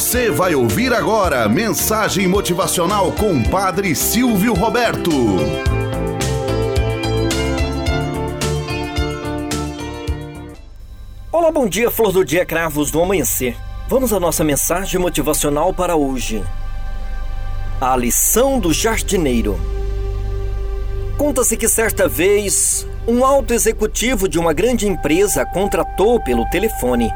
Você vai ouvir agora mensagem motivacional com Padre Silvio Roberto. Olá, bom dia, flor do dia, cravos do amanhecer. Vamos à nossa mensagem motivacional para hoje. A lição do jardineiro. Conta-se que certa vez um alto executivo de uma grande empresa contratou pelo telefone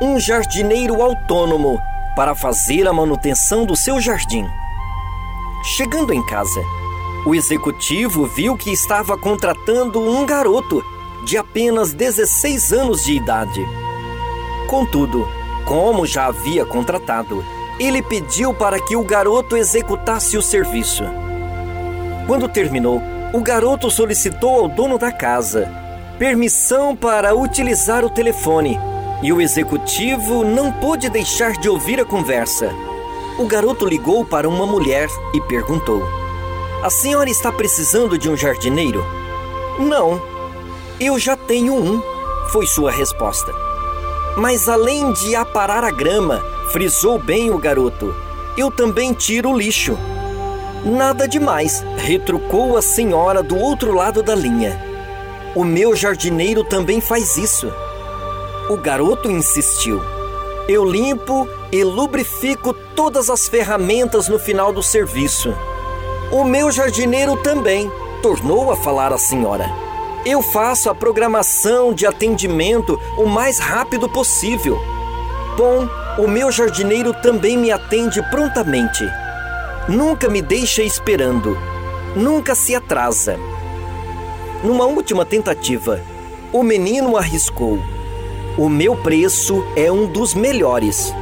um jardineiro autônomo para fazer a manutenção do seu jardim. Chegando em casa, o executivo viu que estava contratando um garoto de apenas 16 anos de idade. Contudo, como já havia contratado, ele pediu para que o garoto executasse o serviço. Quando terminou, o garoto solicitou ao dono da casa permissão para utilizar o telefone e o executivo não pôde deixar de ouvir a conversa. O garoto ligou para uma mulher e perguntou: A senhora está precisando de um jardineiro? Não, eu já tenho um, foi sua resposta. Mas além de aparar a grama, frisou bem o garoto, eu também tiro o lixo. Nada demais, retrucou a senhora do outro lado da linha. O meu jardineiro também faz isso. O garoto insistiu. Eu limpo e lubrifico todas as ferramentas no final do serviço. O meu jardineiro também, tornou a falar a senhora. Eu faço a programação de atendimento o mais rápido possível. Bom, o meu jardineiro também me atende prontamente. Nunca me deixa esperando. Nunca se atrasa. Numa última tentativa, o menino arriscou. O meu preço é um dos melhores.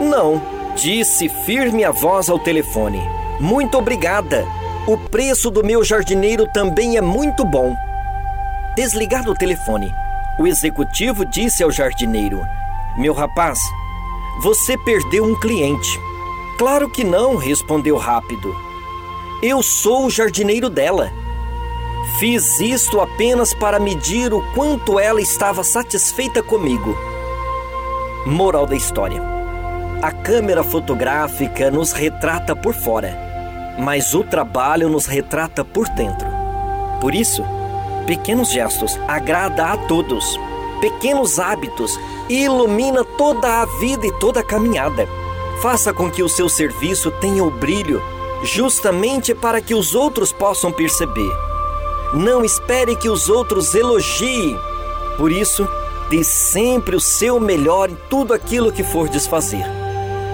Não, disse firme a voz ao telefone. Muito obrigada. O preço do meu jardineiro também é muito bom. Desligado o telefone, o executivo disse ao jardineiro: Meu rapaz, você perdeu um cliente. Claro que não, respondeu rápido. Eu sou o jardineiro dela. Fiz isto apenas para medir o quanto ela estava satisfeita comigo. Moral da história: A câmera fotográfica nos retrata por fora, mas o trabalho nos retrata por dentro. Por isso, pequenos gestos agrada a todos. Pequenos hábitos ilumina toda a vida e toda a caminhada. Faça com que o seu serviço tenha o brilho, justamente para que os outros possam perceber não espere que os outros elogiem. Por isso, dê sempre o seu melhor em tudo aquilo que for desfazer.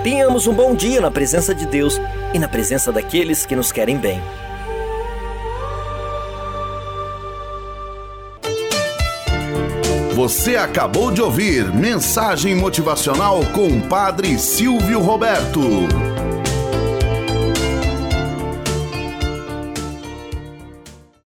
Tenhamos um bom dia na presença de Deus e na presença daqueles que nos querem bem. Você acabou de ouvir Mensagem Motivacional com o Padre Silvio Roberto.